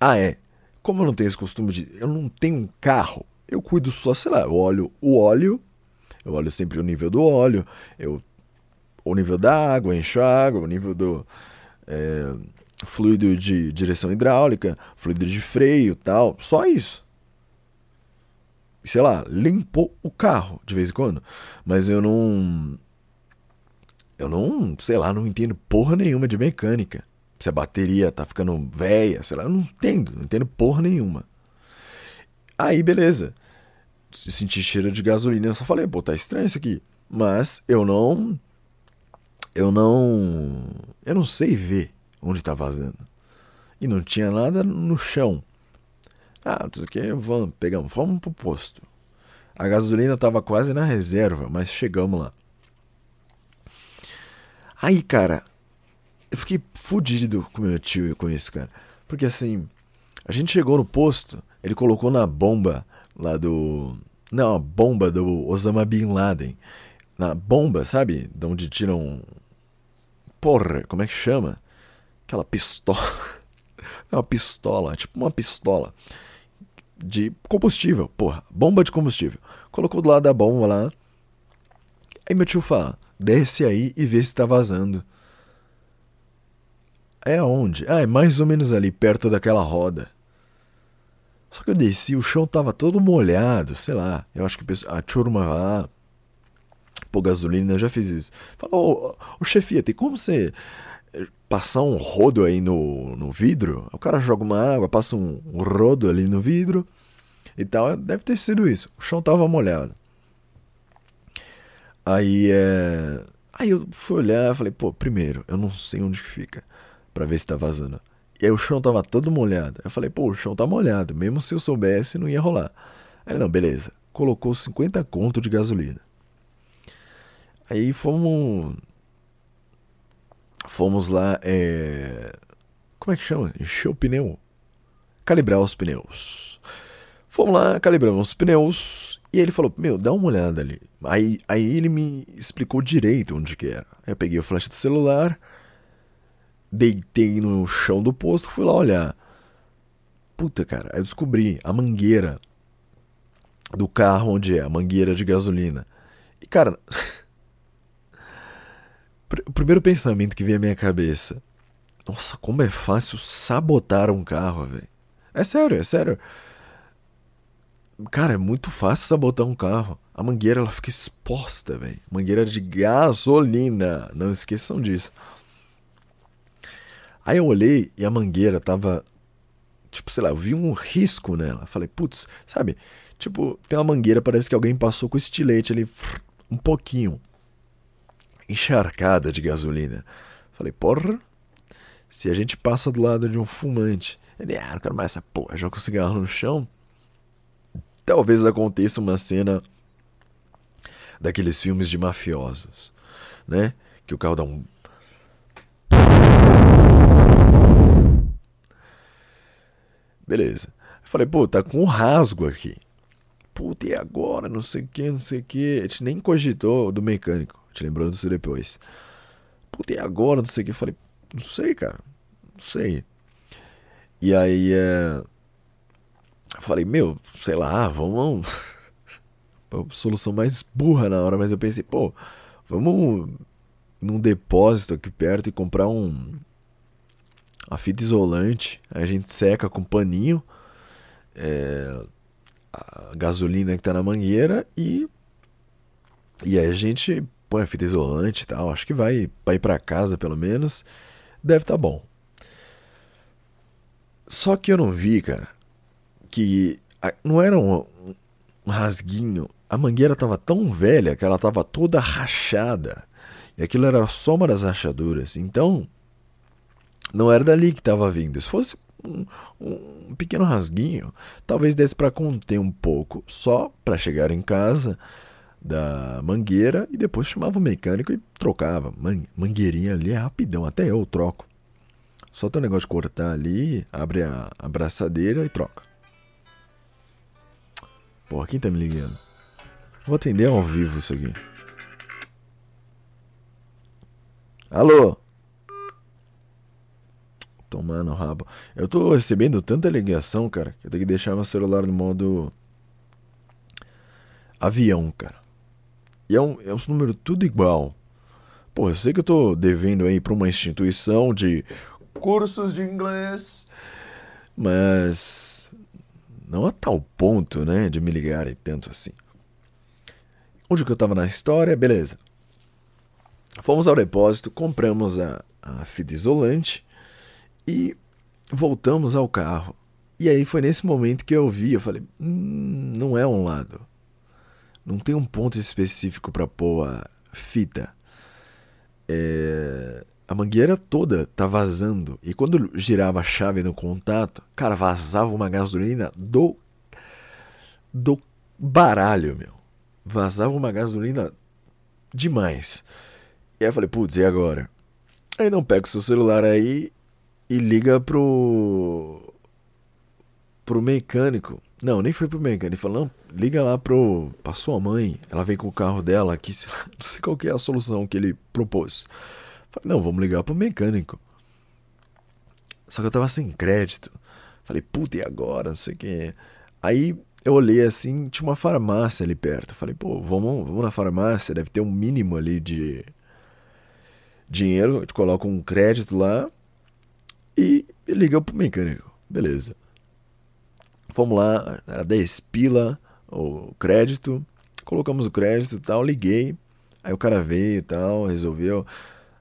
Ah, é. Como eu não tenho esse costume de. Eu não tenho um carro, eu cuido só, sei lá, eu olho o óleo, eu olho sempre o nível do óleo, eu. O nível da água, encho a água, o nível do. É, fluido de direção hidráulica, fluido de freio tal. Só isso. Sei lá, limpou o carro de vez em quando. Mas eu não eu não, sei lá, não entendo porra nenhuma de mecânica. Se a bateria tá ficando velha, sei lá, eu não entendo, não entendo porra nenhuma. Aí, beleza. Senti cheiro de gasolina, eu só falei, pô, tá estranho isso aqui. Mas eu não. Eu não. Eu não sei ver onde tá vazando. E não tinha nada no chão. Ah, tudo que vamos, pegamos, vamos pro posto. A gasolina tava quase na reserva, mas chegamos lá. Aí, cara, eu fiquei fudido com meu tio com isso, cara. Porque assim, a gente chegou no posto, ele colocou na bomba lá do. Não, a bomba do Osama Bin Laden. na bomba, sabe? De onde tiram. Porra, como é que chama? Aquela pistola. É uma pistola, tipo uma pistola de combustível, porra, bomba de combustível. Colocou do lado da bomba lá. Aí meu tio fala: desce aí e vê se tá vazando. É aonde? Ah, é mais ou menos ali, perto daquela roda. Só que eu desci, o chão tava todo molhado, sei lá. Eu acho que a turma lá, pôr gasolina, eu já fiz isso. Falou, ô, ô chefia, tem como você passar um rodo aí no, no vidro? O cara joga uma água, passa um, rodo ali no vidro e tal. Deve ter sido isso. O chão tava molhado. Aí é. Aí eu fui olhar falei, pô, primeiro, eu não sei onde que fica para ver se tá vazando. E aí o chão tava todo molhado. Eu falei, pô, o chão tá molhado. Mesmo se eu soubesse, não ia rolar. Aí não, beleza. Colocou 50 conto de gasolina. Aí fomos. Fomos lá. É... Como é que chama? Encher o pneu. Calibrar os pneus. Fomos lá, calibramos os pneus. E ele falou: Meu, dá uma olhada ali. Aí, aí ele me explicou direito onde que era. Aí eu peguei o flash do celular. Deitei no chão do posto, fui lá olhar. Puta, cara, aí eu descobri a mangueira do carro onde é, a mangueira de gasolina. E, cara, o primeiro pensamento que veio à minha cabeça: Nossa, como é fácil sabotar um carro, velho. É sério, é sério. Cara, é muito fácil sabotar um carro. A mangueira ela fica exposta, velho. Mangueira de gasolina. Não esqueçam disso. Aí eu olhei e a mangueira tava. Tipo, sei lá, eu vi um risco nela. Falei, putz, sabe? Tipo, tem uma mangueira, parece que alguém passou com estilete ali, um pouquinho encharcada de gasolina. Falei, porra, se a gente passa do lado de um fumante, ele, ah, não quero mais essa porra, joga o cigarro no chão. Talvez aconteça uma cena daqueles filmes de mafiosos, né? Que o carro dá um. Beleza. Falei, pô, tá com um rasgo aqui. Puta, e agora? Não sei o que, não sei o que. A gente nem cogitou do mecânico. Te lembrando disso depois. Puta, e agora? Não sei o que. Eu falei, não sei, cara. Não sei. E aí é. Falei, meu, sei lá, vamos. Solução mais burra na hora, mas eu pensei, pô, vamos num depósito aqui perto e comprar um. A fita isolante. A gente seca com paninho. É, a gasolina que tá na mangueira e. E aí a gente põe a fita isolante e tal. Acho que vai para ir para casa pelo menos. Deve estar tá bom. Só que eu não vi, cara, que não era um, um rasguinho. A mangueira tava tão velha que ela tava toda rachada. E aquilo era só uma das rachaduras. Então, não era dali que tava vindo. Se fosse um, um pequeno rasguinho, talvez desse para conter um pouco, só para chegar em casa da mangueira e depois chamava o mecânico e trocava. Man mangueirinha ali é rapidão, até eu troco. Só tem um negócio de cortar ali, abre a abraçadeira e troca. Porra, quem tá me ligando? Vou atender ao vivo isso aqui. Alô? Tomando rabo. Eu tô recebendo tanta ligação, cara, que eu tenho que deixar meu celular no modo avião, cara. E é um, é um número tudo igual. Pô, eu sei que eu tô devendo aí pra uma instituição de cursos de inglês, mas não a tal ponto, né, de me ligarem tanto assim. Onde que eu tava na história? Beleza. Fomos ao depósito, compramos a, a fita isolante e voltamos ao carro. E aí foi nesse momento que eu vi, eu falei, hum, não é um lado. Não tem um ponto específico para pôr a fita. É... A mangueira toda tá vazando. E quando girava a chave no contato, cara, vazava uma gasolina do. do baralho, meu. Vazava uma gasolina demais. E aí eu falei, putz, e agora? Aí não pega o seu celular aí e liga pro. pro mecânico. Não, nem foi pro mecânico. Ele falou, não, liga lá pro, pra sua mãe. Ela vem com o carro dela aqui. Não sei qual que é a solução que ele propôs. Falei, não, vamos ligar pro mecânico. Só que eu tava sem crédito. Falei, puta, e agora? Não sei o que. Aí eu olhei assim, tinha uma farmácia ali perto. Falei, pô, vamos, vamos na farmácia, deve ter um mínimo ali de dinheiro. A gente coloca um crédito lá e, e liga pro mecânico. Beleza. Fomos lá, era 10 pila o crédito. Colocamos o crédito e tal, liguei. Aí o cara veio e tal, resolveu.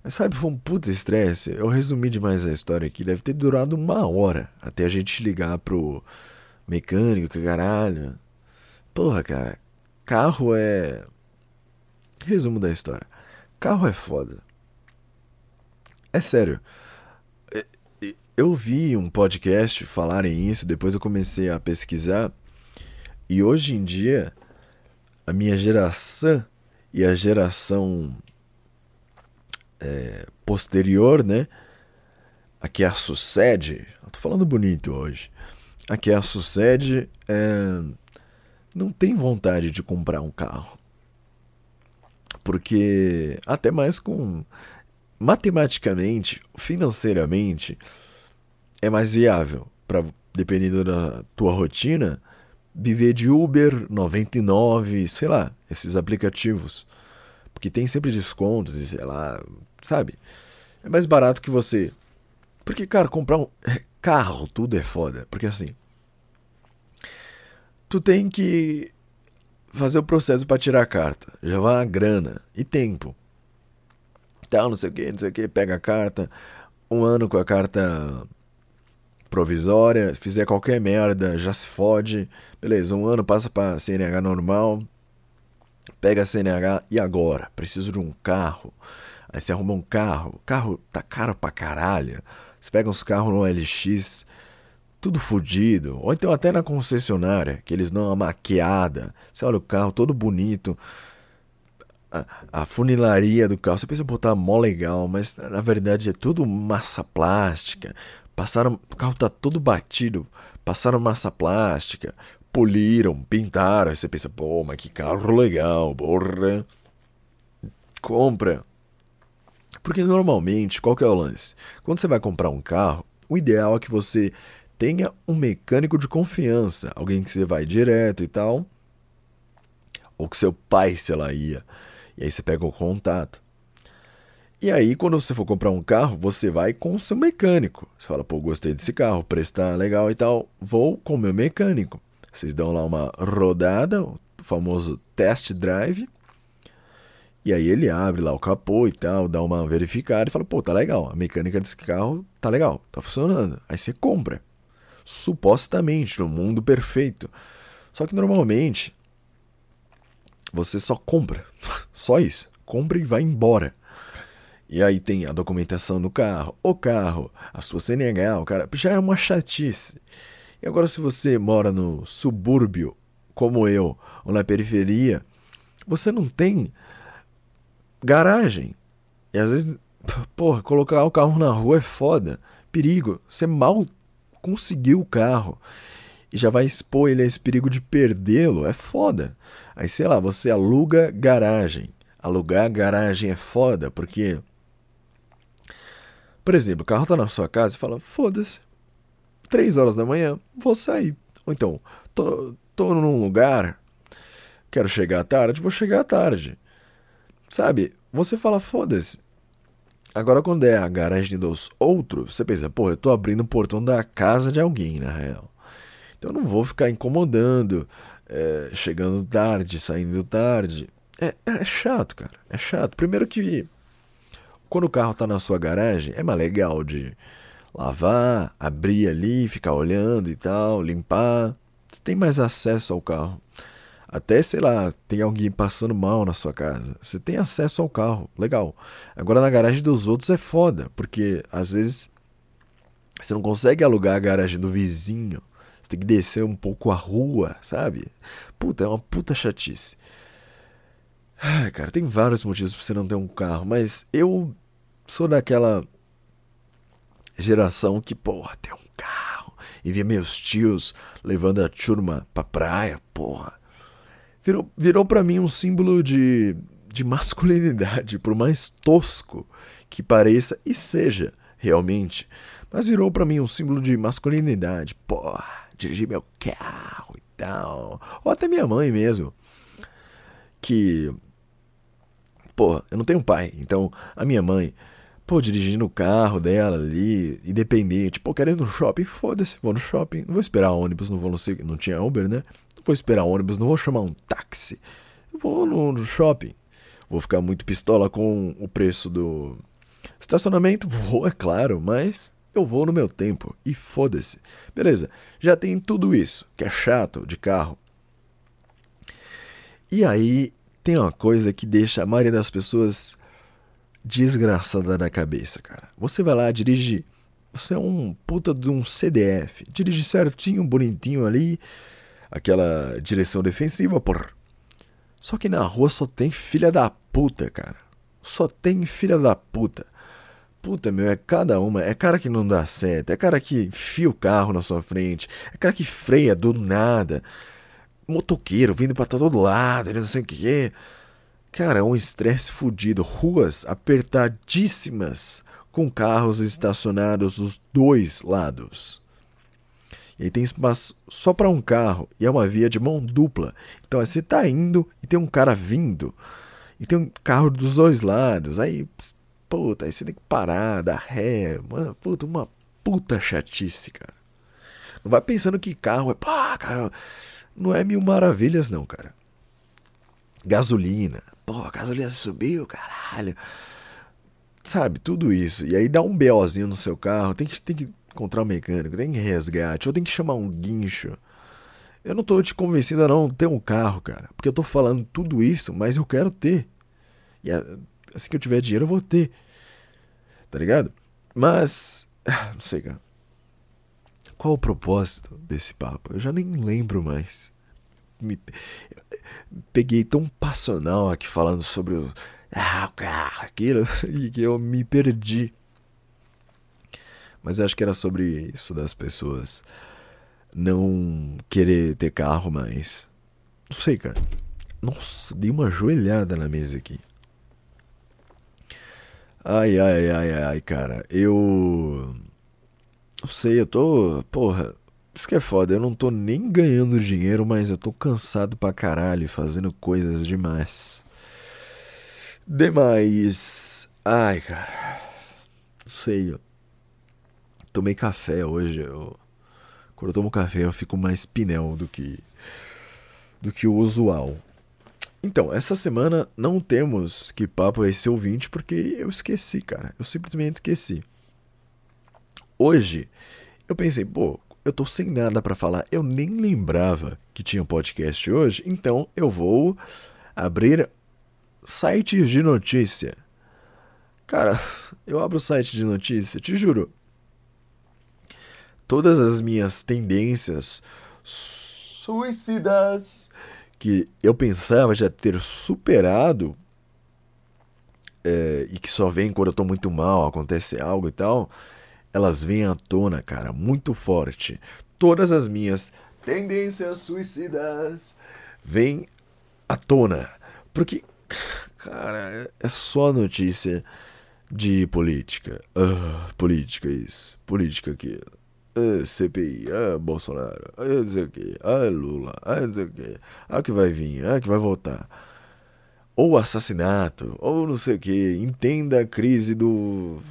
Mas sabe, foi um puta estresse. Eu resumi demais a história aqui. Deve ter durado uma hora até a gente ligar pro mecânico, que caralho. Porra, cara. Carro é. Resumo da história. Carro é foda. É sério. Eu vi um podcast falarem isso, depois eu comecei a pesquisar. E hoje em dia, a minha geração e a geração é, posterior, né? A que a sucede, tô falando bonito hoje. A que a sucede é, não tem vontade de comprar um carro. Porque até mais com matematicamente, financeiramente, é mais viável para dependendo da tua rotina, viver de Uber 99, sei lá, esses aplicativos. Porque tem sempre descontos e sei lá, sabe? É mais barato que você. Porque, cara, comprar um carro, tudo é foda. Porque assim. Tu tem que fazer o processo para tirar a carta. Já vai uma grana e tempo. Tal, não sei o que, não sei o que. Pega a carta. Um ano com a carta provisória. Fizer qualquer merda, já se fode. Beleza, um ano passa pra CNH normal. Pega a CNH e agora? Preciso de um carro. Aí você arruma um carro, o carro tá caro pra caralho. Você pega uns carros no LX, tudo fodido. Ou então até na concessionária, que eles dão uma maquiada. Você olha o carro todo bonito. A, a funilaria do carro, você pensa, botar mó legal, mas na verdade é tudo massa plástica. Passaram, o carro tá todo batido, passaram massa plástica, poliram, pintaram. Aí você pensa, pô, mas que carro legal, porra. Compra. Porque normalmente, qual que é o lance? Quando você vai comprar um carro, o ideal é que você tenha um mecânico de confiança, alguém que você vai direto e tal, ou que seu pai, sei lá, ia. E aí você pega o contato. E aí, quando você for comprar um carro, você vai com o seu mecânico. Você fala, pô, gostei desse carro, o preço tá legal e tal, vou com o meu mecânico. Vocês dão lá uma rodada, o famoso test drive, e aí ele abre lá o capô e tal, dá uma verificada e fala, pô, tá legal, a mecânica desse carro tá legal, tá funcionando. Aí você compra. Supostamente, no mundo perfeito. Só que normalmente você só compra. Só isso. Compra e vai embora. E aí tem a documentação do carro, o carro, a sua CNH, o cara. Já é uma chatice. E agora, se você mora no subúrbio, como eu, ou na periferia, você não tem garagem. E às vezes, porra, colocar o carro na rua é foda. Perigo. Você mal conseguiu o carro e já vai expor ele a esse perigo de perdê-lo. É foda. Aí, sei lá, você aluga garagem. Alugar garagem é foda porque. Por exemplo, o carro tá na sua casa e fala: foda-se. Três horas da manhã, vou sair. Ou então, tô, tô num lugar, quero chegar à tarde, vou chegar à tarde. Sabe? Você fala, foda-se. Agora, quando é a garagem dos outros, você pensa, pô, eu tô abrindo o portão da casa de alguém, na real. Então eu não vou ficar incomodando, é, chegando tarde, saindo tarde. É, é chato, cara. É chato. Primeiro que quando o carro tá na sua garagem, é mais legal de lavar, abrir ali, ficar olhando e tal, limpar. Você tem mais acesso ao carro. Até, sei lá, tem alguém passando mal na sua casa. Você tem acesso ao carro, legal. Agora na garagem dos outros é foda, porque às vezes você não consegue alugar a garagem do vizinho. Você tem que descer um pouco a rua, sabe? Puta, é uma puta chatice. Ai, cara, tem vários motivos pra você não ter um carro, mas eu sou daquela geração que, porra, tem um carro e via meus tios levando a turma pra praia, porra. Virou, virou para mim um símbolo de, de masculinidade, por mais tosco que pareça e seja realmente. Mas virou para mim um símbolo de masculinidade. Porra, dirigir meu carro e tal. Ou até minha mãe mesmo. Que. Porra, eu não tenho pai. Então, a minha mãe pô, dirigindo o carro dela ali, independente, pô, querendo no shopping, foda-se, vou no shopping, não vou esperar ônibus, não vou no, não tinha Uber, né? Não vou esperar ônibus, não vou chamar um táxi, eu vou no, no shopping. Vou ficar muito pistola com o preço do estacionamento, vou, é claro, mas eu vou no meu tempo e foda-se. Beleza, já tem tudo isso, que é chato de carro. E aí tem uma coisa que deixa a maioria das pessoas desgraçada na cabeça, cara. Você vai lá, dirige. Você é um puta de um CDF. Dirige certinho, bonitinho ali. Aquela direção defensiva, porra. Só que na rua só tem filha da puta, cara. Só tem filha da puta. Puta, meu, é cada uma. É cara que não dá certo. É cara que enfia o carro na sua frente. É cara que freia do nada. Motoqueiro vindo pra todo lado, não sei o que. Cara, é um estresse fudido. Ruas apertadíssimas com carros estacionados dos dois lados. E aí tem espaço só para um carro e é uma via de mão dupla. Então você tá indo e tem um cara vindo. E tem um carro dos dois lados. Aí, pss, puta, aí você tem que parar, dar ré. Mano, puta, uma puta chatice, cara. Não vai pensando que carro é. Pá, cara. Não é mil maravilhas, não, cara. Gasolina, pô, a gasolina subiu, caralho. Sabe, tudo isso. E aí dá um BOzinho no seu carro, tem que, tem que encontrar um mecânico, tem que resgate, ou tem que chamar um guincho. Eu não tô te convencendo a não ter um carro, cara. Porque eu tô falando tudo isso, mas eu quero ter. E assim que eu tiver dinheiro, eu vou ter. Tá ligado? Mas. Não sei, cara. Qual o propósito desse papo? Eu já nem lembro mais me peguei tão passional aqui falando sobre o ah, carro, aquilo, que eu me perdi. Mas acho que era sobre isso das pessoas não querer ter carro mais. Não sei, cara. Nossa, dei uma joelhada na mesa aqui. Ai, ai, ai, ai, cara. Eu. Não sei, eu tô. Porra. Isso que é foda, eu não tô nem ganhando dinheiro, mas eu tô cansado pra caralho fazendo coisas demais. Demais. Ai, cara. Não sei. Eu tomei café hoje. Eu... Quando eu tomo café, eu fico mais pinel do que do que o usual. Então, essa semana não temos que papo é esse ouvinte porque eu esqueci, cara. Eu simplesmente esqueci. Hoje eu pensei, pô, eu tô sem nada para falar. Eu nem lembrava que tinha um podcast hoje, então eu vou abrir sites de notícia. Cara, eu abro o site de notícia, te juro. Todas as minhas tendências suicidas que eu pensava já ter superado é, e que só vem quando eu tô muito mal, acontece algo e tal elas vêm à tona, cara, muito forte. Todas as minhas tendências suicidas vêm à tona. Porque, cara, é só notícia de política. Uh, política isso, política aquilo. Uh, CPI, ah, Bolsonaro, ah, sei o que, ah, Lula, ah, sei o que, ah, que vai vir, ah, que vai voltar. Ou assassinato, ou não sei o que, entenda a crise do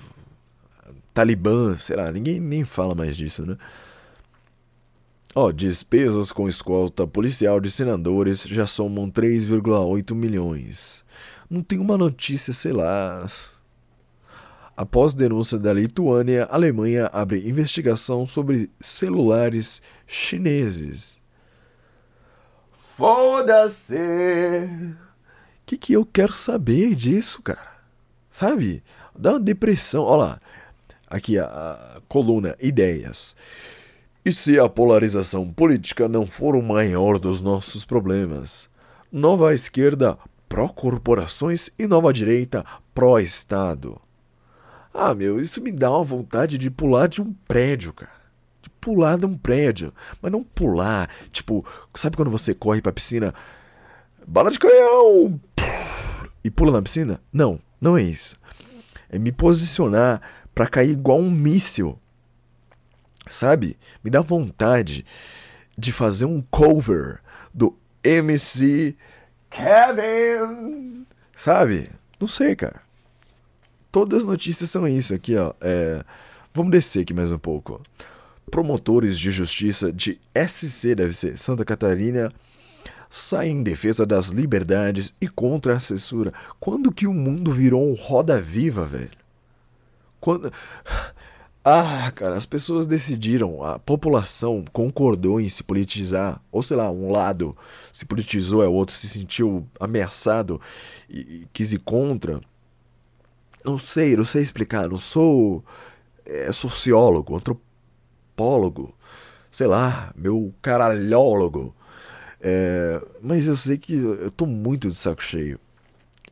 Talibã, sei lá, ninguém nem fala mais disso, né? Ó, despesas com escolta policial de senadores já somam 3,8 milhões. Não tem uma notícia, sei lá. Após denúncia da Lituânia, a Alemanha abre investigação sobre celulares chineses. Foda-se! O que, que eu quero saber disso, cara? Sabe? Dá uma depressão. Olha lá aqui a, a coluna Ideias. E se a polarização política não for o maior dos nossos problemas? Nova esquerda pró-corporações e nova direita pró-Estado. Ah, meu, isso me dá uma vontade de pular de um prédio, cara. De pular de um prédio. Mas não pular, tipo, sabe quando você corre pra piscina? Bala de canhão! E pula na piscina? Não, não é isso. É me posicionar para cair igual um míssil. Sabe? Me dá vontade de fazer um cover do MC Kevin. Sabe? Não sei, cara. Todas as notícias são isso aqui, ó. É... Vamos descer aqui mais um pouco. Promotores de justiça de SC, deve ser, Santa Catarina, saem em defesa das liberdades e contra a censura. Quando que o mundo virou um roda viva, velho? Quando. Ah, cara, as pessoas decidiram, a população concordou em se politizar, ou sei lá, um lado se politizou, é outro se sentiu ameaçado e, e quis ir contra. Não sei, não sei explicar, não sou é, sociólogo, antropólogo, sei lá, meu caralhólogo. É, mas eu sei que eu tô muito de saco cheio.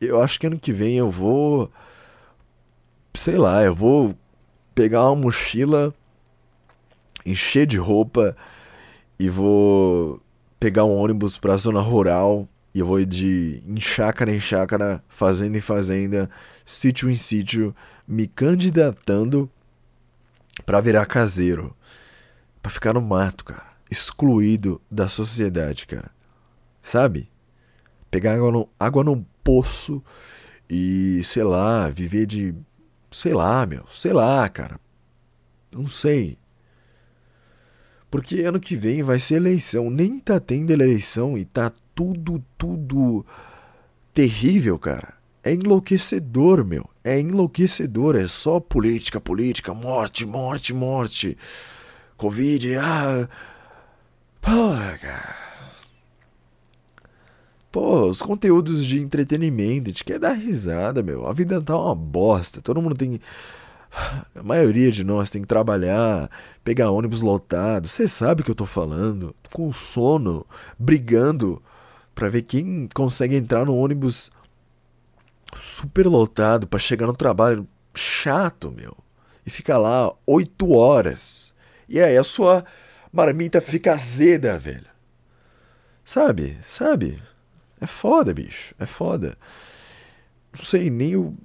Eu acho que ano que vem eu vou. Sei lá, eu vou pegar uma mochila, encher de roupa e vou pegar um ônibus pra zona rural e eu vou de em chácara em chácara, fazenda em fazenda, sítio em sítio, me candidatando para virar caseiro, para ficar no mato, cara, excluído da sociedade, cara. Sabe? Pegar água no, água num poço e, sei lá, viver de Sei lá, meu. Sei lá, cara. Não sei. Porque ano que vem vai ser eleição. Nem tá tendo eleição e tá tudo, tudo terrível, cara. É enlouquecedor, meu. É enlouquecedor. É só política, política, morte, morte, morte. Covid, ah. Porra, cara. Pô, os conteúdos de entretenimento, a gente quer dar risada, meu. A vida tá uma bosta. Todo mundo tem. A maioria de nós tem que trabalhar, pegar ônibus lotado. Você sabe o que eu tô falando. Com sono, brigando pra ver quem consegue entrar no ônibus super lotado para chegar no trabalho. Chato, meu. E fica lá oito horas. E aí a sua marmita fica azeda, velho. Sabe? Sabe? É foda, bicho. É foda. Não sei nem o.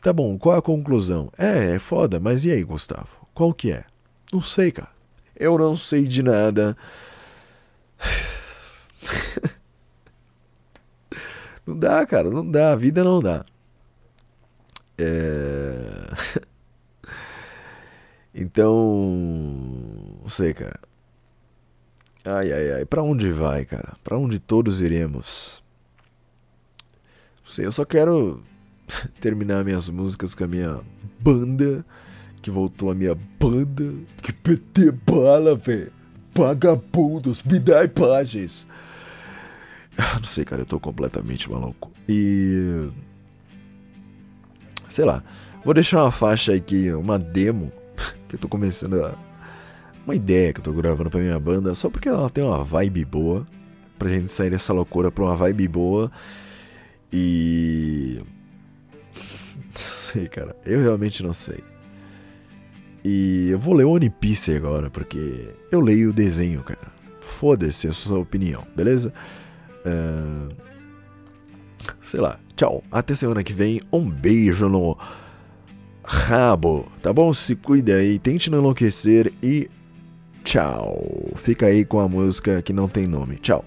Tá bom, qual é a conclusão? É, é foda, mas e aí, Gustavo? Qual que é? Não sei, cara. Eu não sei de nada. não dá, cara, não dá. A vida não dá. É... então. Não sei, cara. Ai, ai, ai. Pra onde vai, cara? Pra onde todos iremos? Sei, eu só quero terminar minhas músicas com a minha banda, que voltou a minha banda. Que PT bala, velho. Vagabundos, me dá imagens. Não sei, cara, eu tô completamente maluco. E. Sei lá. Vou deixar uma faixa aqui, uma demo, que eu tô começando a. Uma ideia que eu tô gravando pra minha banda, só porque ela tem uma vibe boa. Pra gente sair dessa loucura pra uma vibe boa. E. Não sei, cara. Eu realmente não sei. E eu vou ler One Piece agora, porque eu leio o desenho, cara. Foda-se a sua opinião, beleza? Uh... Sei lá. Tchau. Até semana que vem. Um beijo no rabo, tá bom? Se cuida aí, tente não enlouquecer e tchau. Fica aí com a música que não tem nome. Tchau.